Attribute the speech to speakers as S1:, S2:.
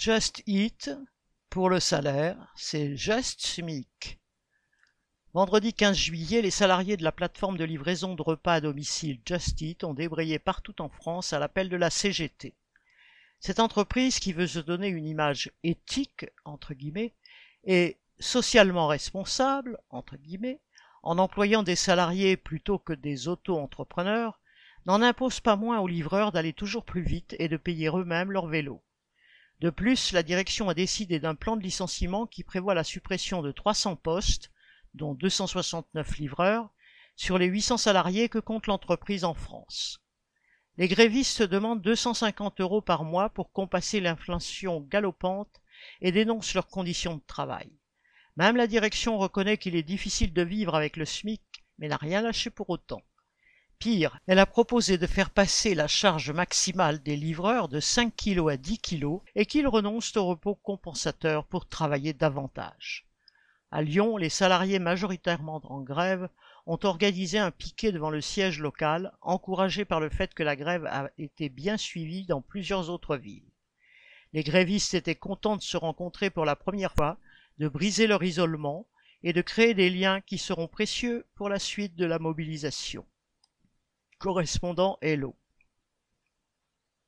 S1: Just Eat, pour le salaire, c'est Just SMIC. Vendredi 15 juillet, les salariés de la plateforme de livraison de repas à domicile Just Eat ont débrayé partout en France à l'appel de la CGT. Cette entreprise qui veut se donner une image éthique, entre guillemets, et socialement responsable, entre guillemets, en employant des salariés plutôt que des auto-entrepreneurs, n'en impose pas moins aux livreurs d'aller toujours plus vite et de payer eux-mêmes leur vélo. De plus, la direction a décidé d'un plan de licenciement qui prévoit la suppression de 300 postes, dont 269 livreurs, sur les 800 salariés que compte l'entreprise en France. Les grévistes demandent 250 euros par mois pour compasser l'inflation galopante et dénoncent leurs conditions de travail. Même la direction reconnaît qu'il est difficile de vivre avec le SMIC, mais n'a rien lâché pour autant. Pire, elle a proposé de faire passer la charge maximale des livreurs de 5 kg à 10 kg et qu'ils renoncent au repos compensateur pour travailler davantage. À Lyon, les salariés majoritairement en grève ont organisé un piquet devant le siège local, encouragé par le fait que la grève a été bien suivie dans plusieurs autres villes. Les grévistes étaient contents de se rencontrer pour la première fois, de briser leur isolement et de créer des liens qui seront précieux pour la suite de la mobilisation correspondant Hello.